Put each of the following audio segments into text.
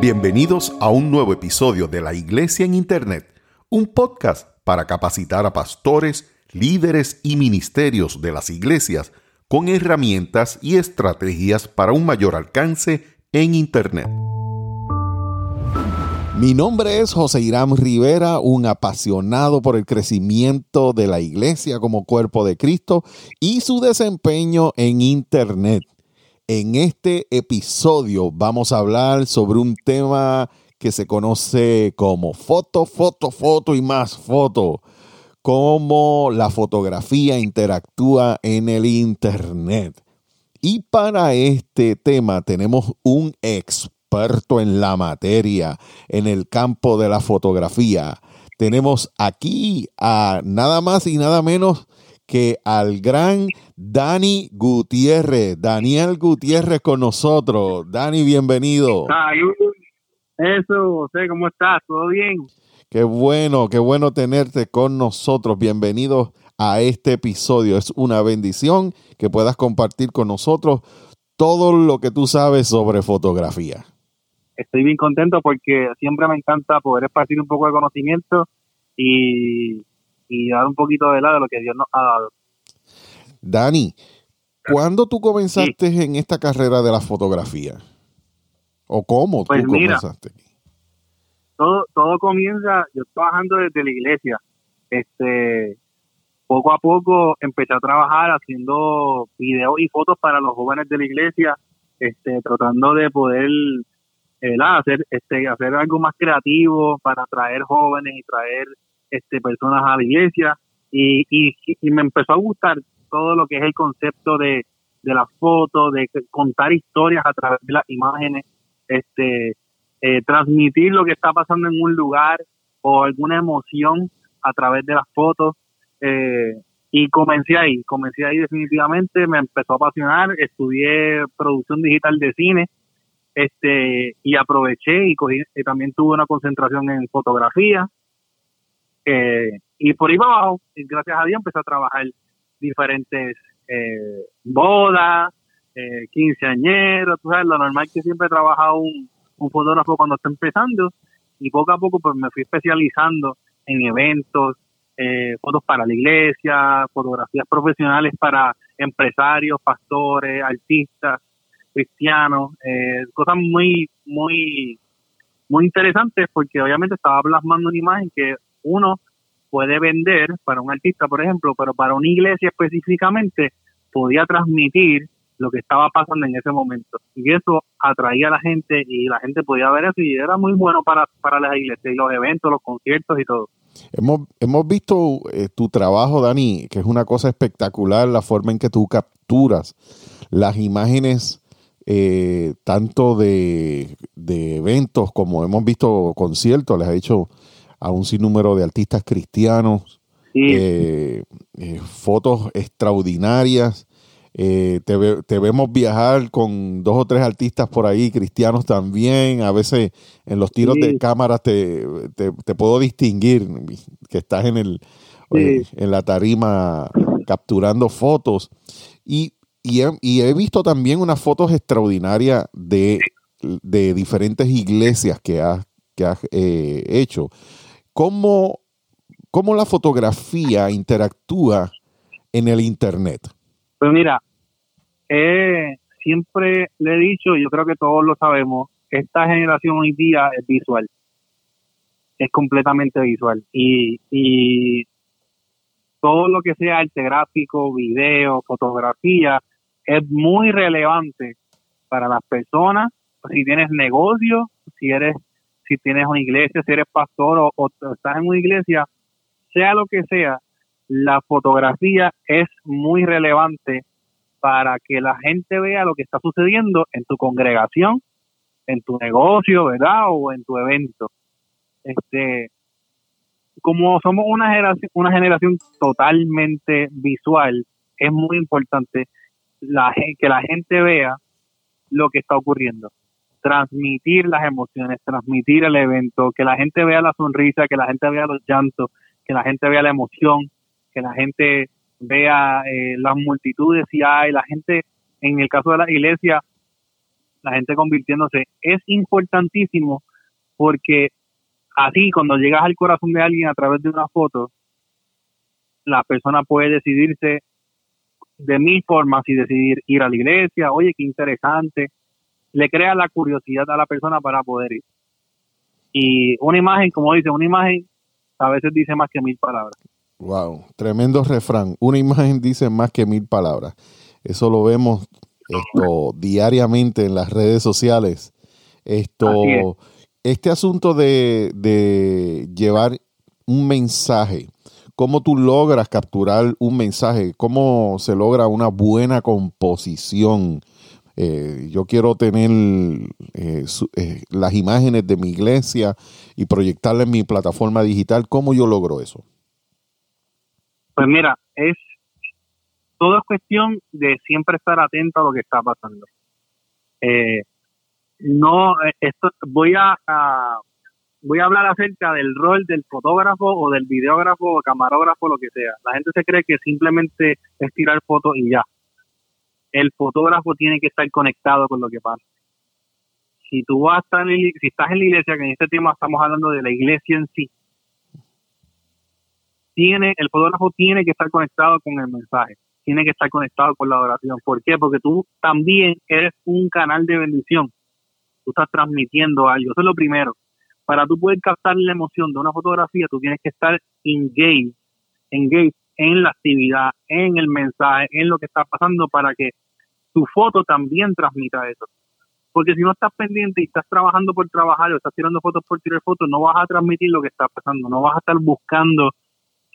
Bienvenidos a un nuevo episodio de La Iglesia en Internet, un podcast para capacitar a pastores, líderes y ministerios de las iglesias con herramientas y estrategias para un mayor alcance en Internet. Mi nombre es José Irán Rivera, un apasionado por el crecimiento de la iglesia como cuerpo de Cristo y su desempeño en Internet. En este episodio vamos a hablar sobre un tema que se conoce como foto, foto, foto y más foto. Cómo la fotografía interactúa en el Internet. Y para este tema tenemos un experto en la materia, en el campo de la fotografía. Tenemos aquí a nada más y nada menos que al gran Dani Gutiérrez. Daniel Gutiérrez con nosotros. Dani, bienvenido. Eso, José, ¿cómo estás? ¿Todo bien? Qué bueno, qué bueno tenerte con nosotros. Bienvenido a este episodio. Es una bendición que puedas compartir con nosotros todo lo que tú sabes sobre fotografía. Estoy bien contento porque siempre me encanta poder esparcir un poco de conocimiento y y dar un poquito de lado de lo que Dios nos ha dado. Dani, ¿cuándo tú comenzaste en esta carrera de la fotografía? ¿O cómo pues tú comenzaste? Todo, todo comienza, yo trabajando desde la iglesia. Este, poco a poco empecé a trabajar haciendo videos y fotos para los jóvenes de la iglesia, este, tratando de poder eh, hacer, este, hacer algo más creativo para atraer jóvenes y traer este, personas a la iglesia y, y, me empezó a gustar todo lo que es el concepto de, de las fotos, de contar historias a través de las imágenes, este, eh, transmitir lo que está pasando en un lugar o alguna emoción a través de las fotos. Eh, y comencé ahí, comencé ahí definitivamente, me empezó a apasionar, estudié producción digital de cine este y aproveché y, cogí, y también tuve una concentración en fotografía eh, y por ahí abajo, gracias a Dios, empecé a trabajar diferentes eh, bodas, eh, quinceañeros, tú sabes, lo normal que siempre he trabajado un, fotógrafo cuando está empezando. Y poco a poco pues me fui especializando en eventos, eh, fotos para la iglesia, fotografías profesionales para empresarios, pastores, artistas, cristianos, eh, cosas muy, muy, muy interesantes porque obviamente estaba plasmando una imagen que uno puede vender para un artista, por ejemplo, pero para una iglesia específicamente podía transmitir lo que estaba pasando en ese momento. Y eso atraía a la gente y la gente podía ver eso y era muy bueno para, para las iglesias y los eventos, los conciertos y todo. Hemos, hemos visto eh, tu trabajo, Dani, que es una cosa espectacular, la forma en que tú capturas las imágenes eh, tanto de, de, eventos como hemos visto conciertos, les ha dicho a un sinnúmero de artistas cristianos, eh, eh, fotos extraordinarias. Eh, te, vemos viajar con dos o tres artistas por ahí, cristianos también. A veces en los tiros de cámara te, puedo distinguir que estás en, el, en la tarima capturando fotos. Y, he, visto también unas fotos extraordinarias de, diferentes iglesias que has, que has hecho. ¿Cómo, cómo la fotografía interactúa en el Internet? Pues mira, eh, siempre le he dicho, yo creo que todos lo sabemos, esta generación hoy día es visual, es completamente visual. Y, y todo lo que sea arte gráfico, video, fotografía, es muy relevante para las personas, si tienes negocio, si eres si tienes una iglesia, si eres pastor o, estás en una iglesia, sea lo que sea, la fotografía es muy relevante para que la gente vea lo que está sucediendo en tu congregación, en tu negocio, ¿verdad? O en tu evento. Este, como somos una generación, una generación totalmente visual, es muy importante que la gente vea lo que está ocurriendo transmitir las emociones, transmitir el evento, que la gente vea la sonrisa, que la gente vea los llantos, que la gente vea la emoción, que la gente vea eh, las multitudes y hay, la gente, en el caso de la iglesia, la gente convirtiéndose. Es importantísimo porque así cuando llegas al corazón de alguien a través de una foto, la persona puede decidirse de mil formas y decidir ir a la iglesia, oye, qué interesante, le crea la curiosidad a la persona para poder ir. Y una imagen, como dice, una imagen a veces dice más que mil palabras. Wow, tremendo refrán. Una imagen dice más que mil palabras. Eso lo vemos esto diariamente en las redes sociales. Esto, este asunto de, de llevar un mensaje, cómo tú logras capturar un mensaje, cómo se logra una buena composición. Eh, yo quiero tener eh, eh, las imágenes de mi iglesia y proyectarla en mi plataforma digital. ¿Cómo yo logro eso? Pues mira, es todo es cuestión de siempre estar atento a lo que está pasando. Eh, no, eh, esto voy a, voy a hablar acerca del rol del fotógrafo o del videógrafo o camarógrafo, lo que sea. La gente se cree que simplemente es tirar fotos y ya. El fotógrafo tiene que estar conectado con lo que pasa. Si tú vas a estar si estás en la iglesia, que en este tema estamos hablando de la iglesia en sí, tiene, el fotógrafo tiene que estar conectado con el mensaje tiene que estar conectado con la adoración. ¿Por qué? Porque tú también eres un canal de bendición. Tú estás transmitiendo algo. Eso es lo primero. Para tú poder captar la emoción de una fotografía, tú tienes que estar engaged, engaged en la actividad, en el mensaje, en lo que está pasando para que tu foto también transmita eso. Porque si no estás pendiente y estás trabajando por trabajar o estás tirando fotos por tirar fotos, no vas a transmitir lo que está pasando, no vas a estar buscando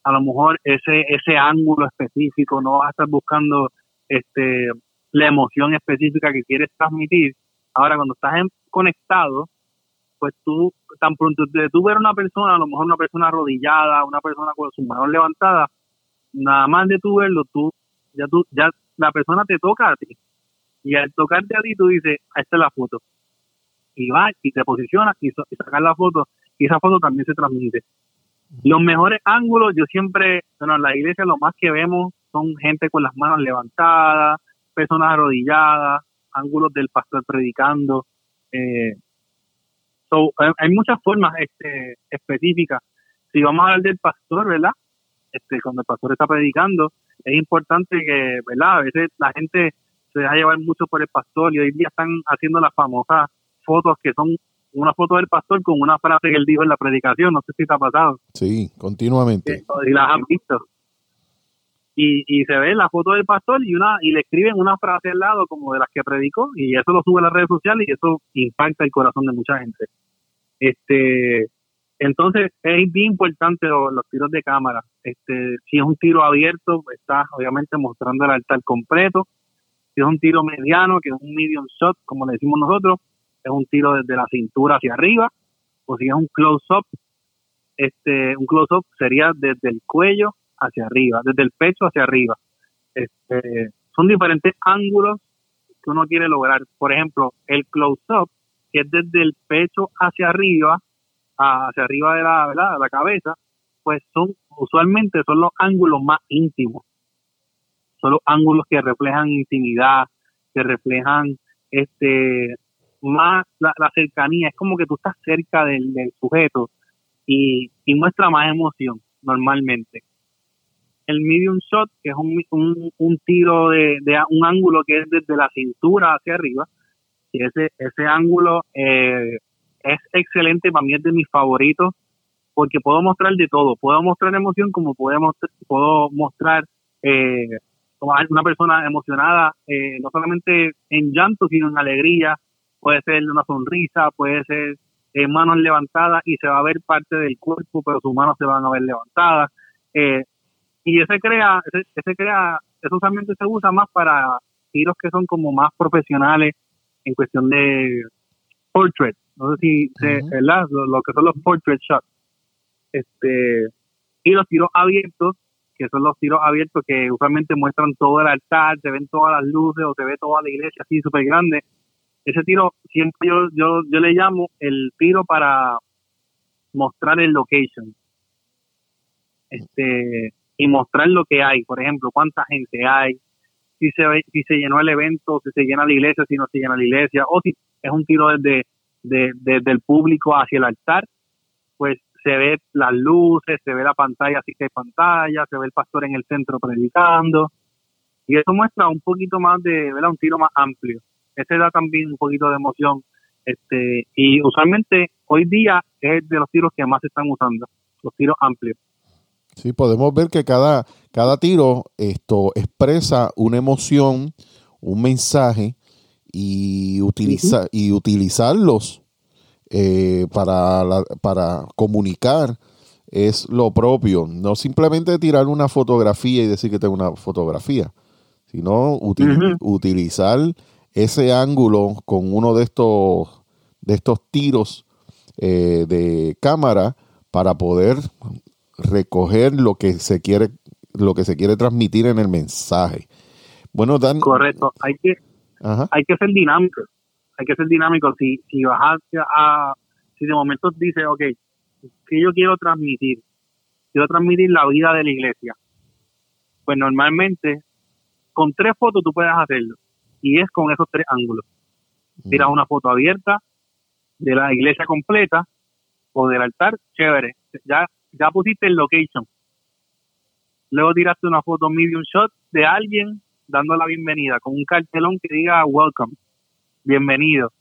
a lo mejor ese ese ángulo específico, no vas a estar buscando este la emoción específica que quieres transmitir. Ahora, cuando estás conectado, pues tú, tan pronto de tú ver una persona, a lo mejor una persona arrodillada, una persona con sus manos levantadas, nada más de tú verlo, tú, ya tú, ya la persona te toca a ti. Y al tocarte a ti, tú dices, esta es la foto. Y vas y te posicionas y, y sacas la foto, y esa foto también se transmite. Los mejores ángulos, yo siempre, bueno, en la iglesia lo más que vemos son gente con las manos levantadas, personas arrodilladas, ángulos del pastor predicando. Eh, hay muchas formas este, específicas. Si vamos a hablar del pastor, ¿verdad? Este, cuando el pastor está predicando, es importante que, ¿verdad? A veces la gente se deja llevar mucho por el pastor y hoy día están haciendo las famosas fotos que son una foto del pastor con una frase que él dijo en la predicación, no sé si te ha pasado. Sí, continuamente. Y las han visto. Y, y se ve la foto del pastor y una y le escriben una frase al lado como de las que predicó y eso lo sube a las redes sociales y eso impacta el corazón de mucha gente. Este, entonces es bien importante los, tiros de cámara. Este, si es un tiro abierto, estás obviamente mostrando el altar completo. Si es un tiro mediano, que es un medium shot, como le decimos nosotros, es un tiro desde la cintura hacia arriba, o si es un close-up, este, un close-up sería desde el cuello hacia arriba, desde el pecho hacia arriba. Este, son diferentes ángulos que uno quiere lograr. Por ejemplo, el close-up, que es desde el pecho hacia arriba, hacia arriba de la, de la cabeza, pues son usualmente son los ángulos más íntimos. Son los ángulos que reflejan intimidad, que reflejan este más la, cercanía, es como que tú estás cerca del, sujeto y, muestra más emoción normalmente. El medium shot, que es un, un, tiro de, un ángulo que es desde la cintura hacia arriba, y ese, ese ángulo eh, es excelente, para mí es de mis favoritos, porque puedo mostrar de todo, puedo mostrar emoción como podemos, puedo mostrar eh, una persona emocionada, eh, no solamente en llanto, sino en alegría, puede ser una sonrisa, puede ser eh, manos levantadas y se va a ver parte del cuerpo, pero sus manos se van a ver levantadas. Eh, y ese crea, ese, crea, eso usualmente se usa más para tiros que son como más profesionales en cuestión de portrait. No sé si, ¿verdad? Lo, que son los portrait shots. Este, y los tiros abiertos, que son los tiros abiertos que usualmente muestran todo el altar, se ven todas las luces o se ve toda la iglesia así súper grande ese tiro siempre yo, yo, yo le llamo el tiro para mostrar el location este y mostrar lo que hay por ejemplo cuánta gente hay si si se si se llenó el evento, si se llena la iglesia, si no se llena la iglesia, o si es un tiro desde, desde el público hacia el altar, pues se ve las luces, se ve la pantalla, así que hay pantalla, se ve el pastor en el centro predicando, y eso muestra un poquito más de, ¿verdad? Un tiro más amplio. Ese da también un poquito de emoción, este, y usualmente hoy día es de los tiros que más se están usando, los tiros amplios. Sí, podemos ver que cada, cada tiro esto expresa una emoción, un mensaje y, utiliza, y utilizarlos eh, para, para comunicar es lo propio. No simplemente tirar una fotografía y decir que tengo una fotografía, sino utilizar ese ángulo con uno de estos, de estos tiros eh, de cámara para poder recoger lo que se quiere lo que se quiere transmitir en el mensaje. Bueno, Dan. Correcto. Hay que hay que ser dinámico. Hay que ser dinámico. Si si bajas a si de momento dice, ok, que yo quiero transmitir, quiero transmitir la vida de la iglesia. Pues normalmente con tres fotos tú puedes hacerlo y es con esos tres ángulos. Tiras una foto abierta de la iglesia completa o del altar, chévere. Ya ya pusiste el location. Luego tiraste una foto medium shot de alguien dando la bienvenida con un cartelón que diga welcome, bienvenido.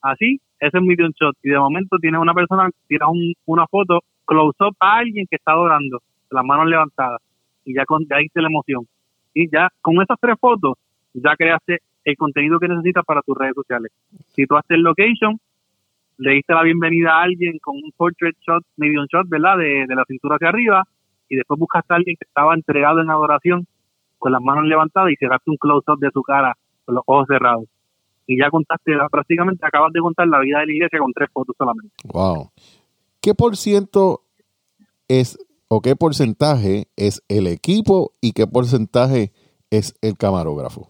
Así, ese es medium shot. Y de momento tienes una persona, tiras una foto close up a alguien que está adorando, las manos levantadas. Y ya, con, ya la emoción. Y ya con esas tres fotos, ya creaste el contenido que necesitas para tus redes sociales. Si tú haces location, le diste la bienvenida a alguien con un portrait shot, medium shot, ¿verdad? De, la cintura hacia arriba, y después buscaste a alguien que estaba entregado en adoración, con las manos levantadas, y cerraste un close-up de su cara, con los ojos cerrados. Y ya contaste, prácticamente acabas de contar la vida de la iglesia con tres fotos solamente. Wow. ¿Qué por ciento es, o qué porcentaje es el equipo y qué porcentaje es el camarógrafo?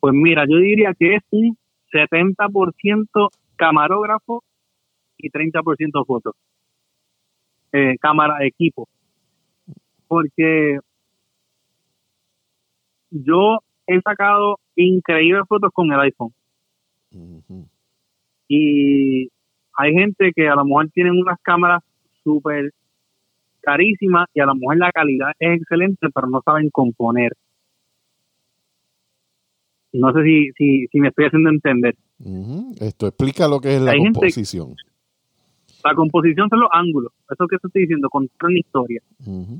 Pues mira, yo diría que es un 70% camarógrafo y 30% fotos. Eh, cámara, equipo. Porque yo he sacado increíbles fotos con el iPhone. Y hay gente que a lo mejor tienen unas cámaras súper carísimas y a lo mejor la calidad es excelente, pero no saben componer. No sé si, si, si me estoy haciendo entender. Esto explica lo que es la composición. La composición son los ángulos, eso que estoy diciendo, contar una historia.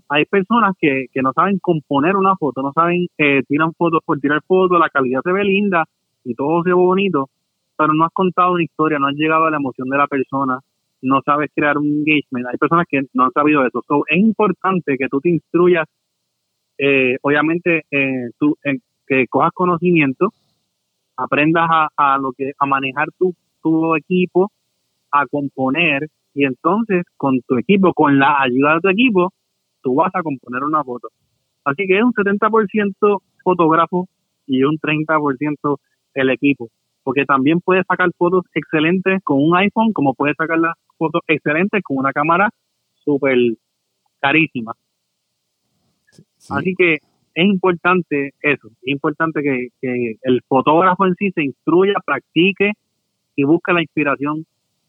Hay personas que, que no saben componer una foto, no saben, eh, tiran fotos por tirar fotos, la calidad se ve linda y todo se ve bonito, pero no has contado una historia, no has llegado a la emoción de la persona, no sabes crear un engagement. Hay personas que no han sabido eso. es importante que tú te instruyas, eh, obviamente, eh, tú, que cojas conocimiento, aprendas a, lo que a manejar tu, tu equipo, a componer y entonces con tu equipo, con la ayuda de tu equipo, tú vas a componer una foto. Así que es un 70% fotógrafo y un 30% el equipo, porque también puedes sacar fotos excelentes con un iPhone, como puedes sacar las fotos excelentes con una cámara súper carísima. Así que es importante eso, es importante que, el fotógrafo en sí se instruya, practique y busque la inspiración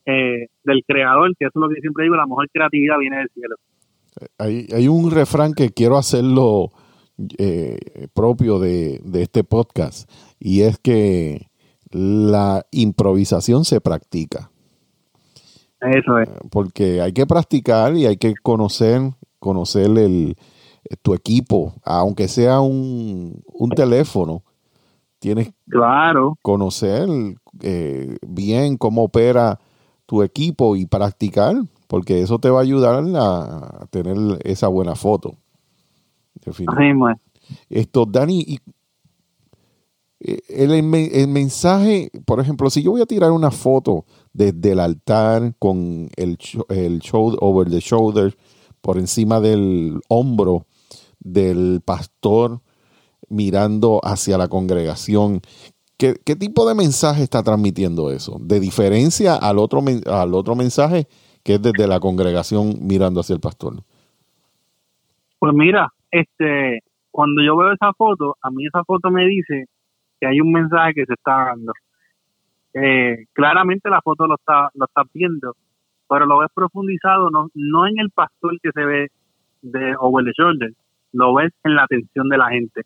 eh, del creador, que eso es lo que siempre digo, la mejor creatividad viene del cielo. Hay, hay un refrán que quiero hacerlo eh, propio de, de este podcast y es que la improvisación se practica. Eso es. Porque hay que practicar y hay que conocer, conocer el, tu equipo, aunque sea un, teléfono, tienes claro. que conocer eh, bien cómo opera tu equipo y practicar, porque eso te va a ayudar a tener esa buena foto. Esto, Dani, eh, el, el, mensaje, por ejemplo, si yo voy a tirar una foto desde el altar con el, el shoulder, over the shoulder, por encima del hombro, del pastor mirando hacia la congregación. ¿Qué, tipo de mensaje está transmitiendo eso? De diferencia al otro, al otro mensaje que es desde la congregación mirando hacia el pastor. Pues mira, este, cuando yo veo esa foto, a mí esa foto me dice que hay un mensaje que se está dando. Eh, claramente la foto lo está, lo está viendo, pero lo ves profundizado no, no en el pastor que se ve de over the shoulder, lo ves en la atención de la gente.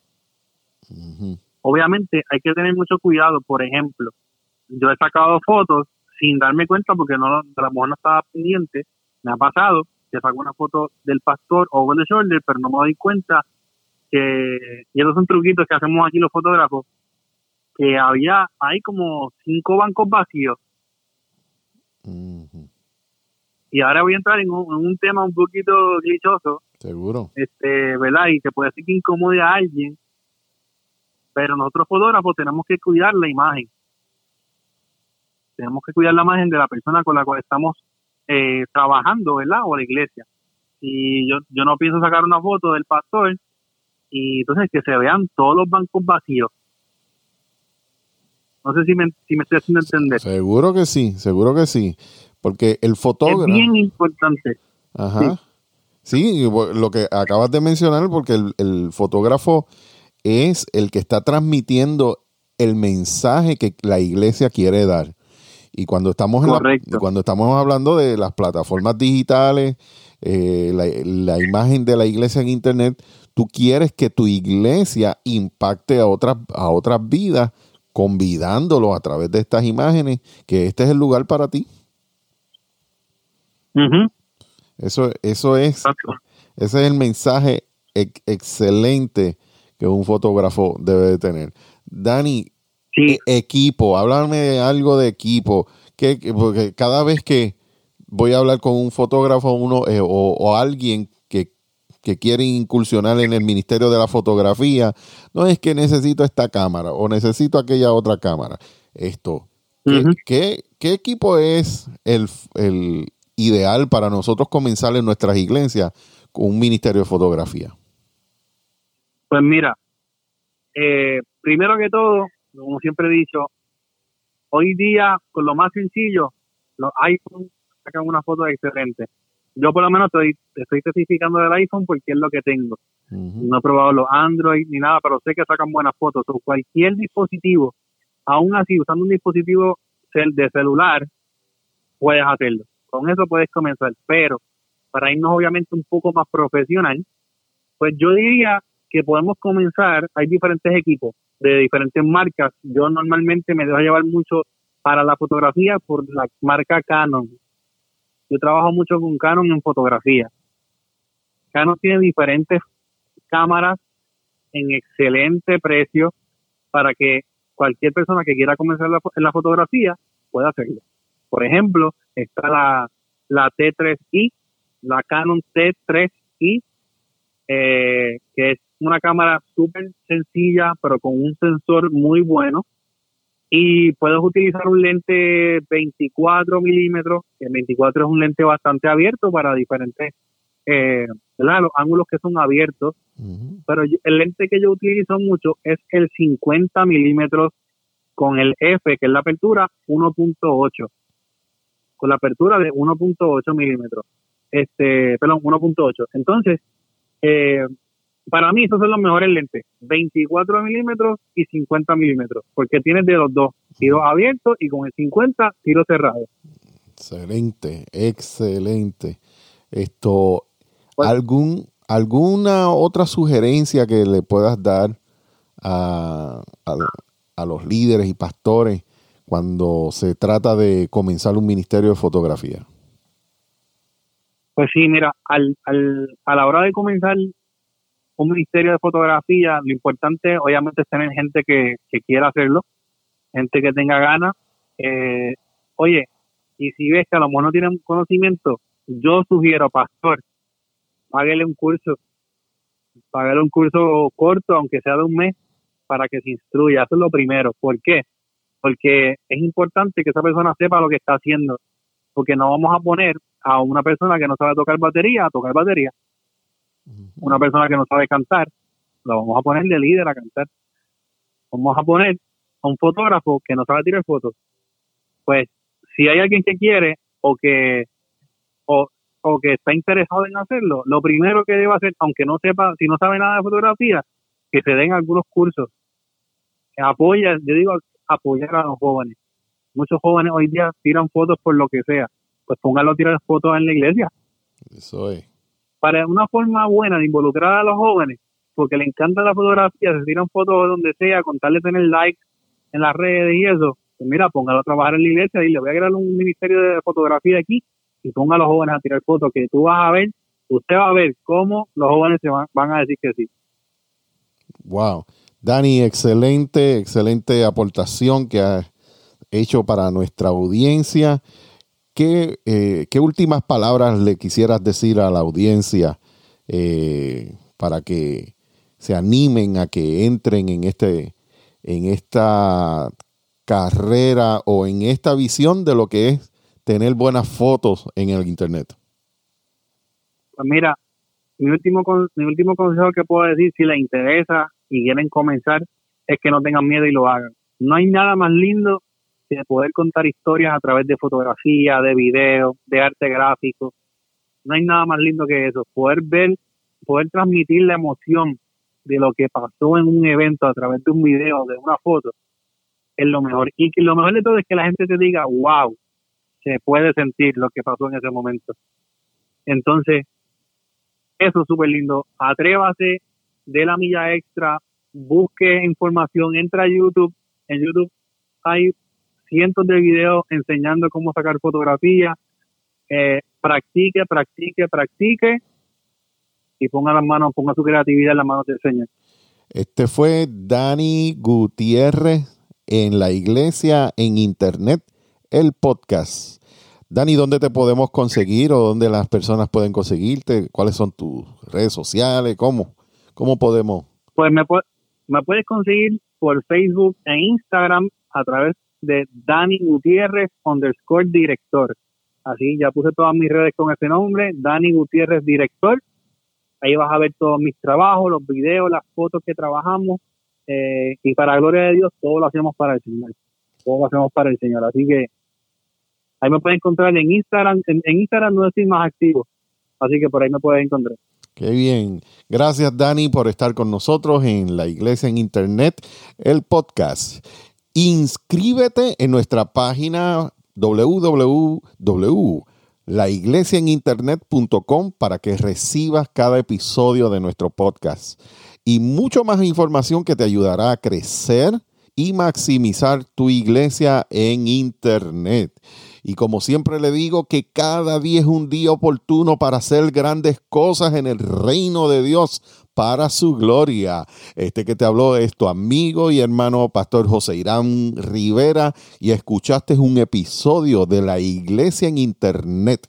Obviamente hay que tener mucho cuidado, por ejemplo, yo he sacado fotos sin darme cuenta porque no la mujer no estaba pendiente, me ha pasado que saco una foto del pastor over the shoulder, pero no me doy cuenta que, y esos son truquitos que hacemos aquí los fotógrafos, que había, hay como cinco bancos vacíos. Y ahora voy a entrar en un, tema un poquito glitchoso. Seguro. Este, ¿verdad? Y que puede ser que incomode a alguien. Pero nosotros fotógrafos tenemos que cuidar la imagen. Tenemos que cuidar la imagen de la persona con la cual estamos eh, trabajando, ¿verdad? O la iglesia. Y yo, yo no pienso sacar una foto del pastor y entonces que se vean todos los bancos vacíos. No sé si me, si me estoy haciendo entender. Seguro que sí, seguro que sí. Porque el fotógrafo... Es bien importante. Ajá. Sí. lo que acabas de mencionar, porque el, fotógrafo es el que está transmitiendo el mensaje que la iglesia quiere dar. Y cuando estamos, en cuando estamos hablando de las plataformas digitales, eh, la, la, imagen de la iglesia en Internet, tú quieres que tu iglesia impacte a otras, a otras vidas, convidándolo a través de estas imágenes, que este es el lugar para ti. Eso, eso es, ese es el mensaje excelente que un fotógrafo debe de tener. Dani, e, equipo, háblame de algo de equipo, que, porque cada vez que voy a hablar con un fotógrafo uno eh, o, alguien que quieren incursionar en el Ministerio de la Fotografía, no es que necesito esta cámara o necesito aquella otra cámara. Esto, ¿qué, equipo es el, ideal para nosotros comenzar en nuestras iglesias con un Ministerio de Fotografía? Pues mira, eh, primero que todo, como siempre he dicho, hoy día con lo más sencillo, los iPhones sacan una foto excelente yo por lo menos estoy, estoy especificando del iPhone porque es lo que tengo. No he probado los Android ni nada, pero sé que sacan buenas fotos. O cualquier dispositivo, aún así, usando un dispositivo de celular, puedes hacerlo. Con eso puedes comenzar. Pero para irnos obviamente un poco más profesional, pues yo diría que podemos comenzar, hay diferentes equipos de diferentes marcas. Yo normalmente me dejo llevar mucho para la fotografía por la marca Canon. Yo trabajo mucho con Canon en fotografía. Canon tiene diferentes cámaras en excelente precio para que cualquier persona que quiera comenzar en la fotografía pueda hacerlo. Por ejemplo, está la, la T3i, la Canon T3i, eh, que es una cámara súper sencilla, pero con un sensor muy bueno. Y puedes utilizar un lente 24 milímetros, que el 24 es un lente bastante abierto para diferentes, eh, los ángulos que son abiertos, pero el lente que yo utilizo mucho es el 50 milímetros con el F, que es la apertura 1.8, con la apertura de 1.8 milímetros, este, perdón, 1.8. Entonces, eh, para mí esos son los mejores lentes, 24 milímetros y 50 milímetros, porque tienes de los dos, tiro abierto y con el 50 tiro cerrado. Excelente, excelente. Esto, pues algún alguna otra sugerencia que le puedas dar a, a, los líderes y pastores cuando se trata de comenzar un ministerio de fotografía? Pues sí, mira, al, al, a la hora de comenzar un ministerio de fotografía, lo importante obviamente es tener gente que, quiera hacerlo, gente que tenga ganas. Eh, oye, y si ves que a lo mejor no tienen conocimiento, yo sugiero, pastor, páguele un curso, páguele un curso corto, aunque sea de un mes, para que se instruya. Eso es lo primero. ¿Por qué? Porque es importante que esa persona sepa lo que está haciendo, porque no vamos a poner a una persona que no sabe tocar batería a tocar batería una persona que no sabe cantar, lo vamos a poner de líder a cantar. Vamos a poner a un fotógrafo que no sabe tirar fotos. Pues si hay alguien que quiere o que o, que está interesado en hacerlo, lo primero que debe hacer, aunque no sepa, si no sabe nada de fotografía, que se den algunos cursos. Apoya, yo digo apoyar a los jóvenes. Muchos jóvenes hoy día tiran fotos por lo que sea. Pues pónganlo a tirar fotos en la iglesia. Eso es. Para una forma buena de involucrar a los jóvenes, porque le encanta la fotografía, se tiran fotos donde sea, con tal de tener like en las redes y eso, pues mira, póngalo a trabajar en la iglesia y le voy a crear un ministerio de fotografía aquí y ponga a los jóvenes a tirar fotos que tú vas a ver, usted va a ver cómo los jóvenes se van, van a decir que sí. Wow. Dani, excelente, excelente aportación que has hecho para nuestra audiencia. ¿Qué, eh, ¿qué últimas palabras le quisieras decir a la audiencia eh, para que se animen a que entren en este en esta carrera o en esta visión de lo que es tener buenas fotos en el internet? Pues mira, mi último mi último consejo que puedo decir si les interesa y quieren comenzar es que no tengan miedo y lo hagan. No hay nada más lindo que poder contar historias a través de fotografía, de video, de arte gráfico. No hay nada más lindo que eso, poder ver poder transmitir la emoción de lo que pasó en un evento a través de un video, de una foto, es lo mejor. Y lo mejor de todo es que la gente te diga, wow, se puede sentir lo que pasó en ese momento. Entonces, eso es súper lindo. Atrévase, de la milla extra, busque información, entra a YouTube. En YouTube hay cientos de videos enseñando cómo sacar fotografías. Eh, practique, practique, practique y ponga las manos, ponga su creatividad en las manos del Señor. Este fue Dani Gutiérrez en la iglesia en internet, el podcast. Dani, ¿dónde te podemos conseguir o dónde las personas pueden conseguirte? ¿Cuáles son tus redes sociales? ¿Cómo? ¿Cómo podemos? Pues me, me puedes conseguir por Facebook e Instagram a través de Dani Gutiérrez underscore director. Así, ya puse todas mis redes con ese nombre, Dani Gutiérrez director. Ahí vas a ver todos mis trabajos, los videos, las fotos que trabajamos. Eh, y para gloria de Dios, todo lo hacemos para el Señor. Todo lo hacemos para el Señor. Así que ahí me pueden encontrar en Instagram. En, Instagram no estoy más activo. Así que por ahí me pueden encontrar. Qué bien. Gracias, Dani, por estar con nosotros en la Iglesia en Internet, el podcast. Inscríbete en nuestra página www laiglesiaeninternet.com para que recibas cada episodio de nuestro podcast y mucho más información que te ayudará a crecer y maximizar tu iglesia en internet. Y como siempre le digo que cada día es un día oportuno para hacer grandes cosas en el reino de Dios para su gloria. Este que te habló es tu amigo y hermano Pastor José Irán Rivera y escuchaste un episodio de la iglesia en internet.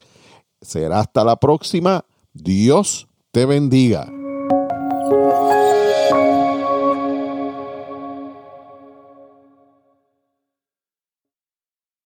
Será hasta la próxima. Dios te bendiga.